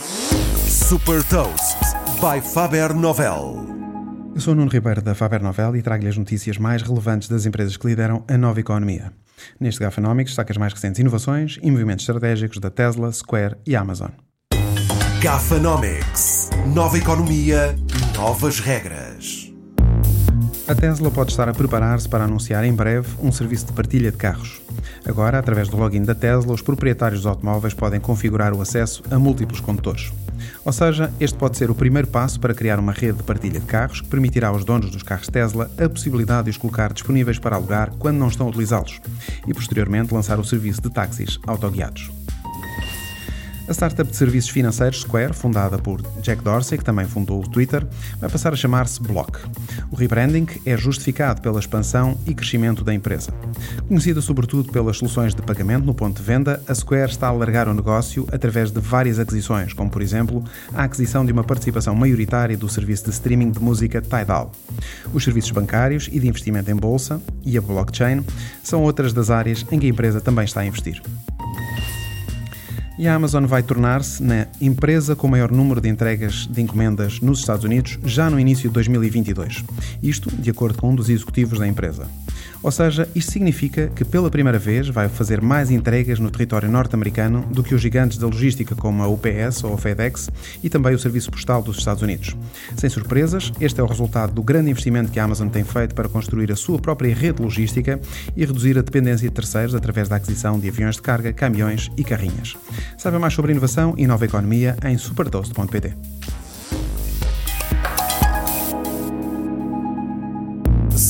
Super Toast by Faber Novel. Eu sou o Nuno Ribeiro da Faber Novel e trago-lhe as notícias mais relevantes das empresas que lideram a nova economia. Neste Gafanomics destaca as mais recentes inovações e movimentos estratégicos da Tesla, Square e Amazon. Gafanomics. Nova economia, novas regras. A Tesla pode estar a preparar-se para anunciar em breve um serviço de partilha de carros. Agora, através do login da Tesla, os proprietários dos automóveis podem configurar o acesso a múltiplos condutores. Ou seja, este pode ser o primeiro passo para criar uma rede de partilha de carros que permitirá aos donos dos carros Tesla a possibilidade de os colocar disponíveis para alugar quando não estão a utilizá-los e, posteriormente, lançar o serviço de táxis autoguiados. A startup de serviços financeiros Square, fundada por Jack Dorsey, que também fundou o Twitter, vai passar a chamar-se Block. O rebranding é justificado pela expansão e crescimento da empresa. Conhecida sobretudo pelas soluções de pagamento no ponto de venda, a Square está a alargar o negócio através de várias aquisições, como por exemplo a aquisição de uma participação maioritária do serviço de streaming de música Tidal. Os serviços bancários e de investimento em bolsa e a blockchain são outras das áreas em que a empresa também está a investir e a Amazon vai tornar-se na empresa com maior número de entregas de encomendas nos Estados Unidos já no início de 2022. Isto de acordo com um dos executivos da empresa. Ou seja, isto significa que pela primeira vez vai fazer mais entregas no território norte-americano do que os gigantes da logística como a UPS ou a FedEx e também o Serviço Postal dos Estados Unidos. Sem surpresas, este é o resultado do grande investimento que a Amazon tem feito para construir a sua própria rede logística e reduzir a dependência de terceiros através da aquisição de aviões de carga, caminhões e carrinhas. Saiba mais sobre inovação e nova economia em supertoast.pt.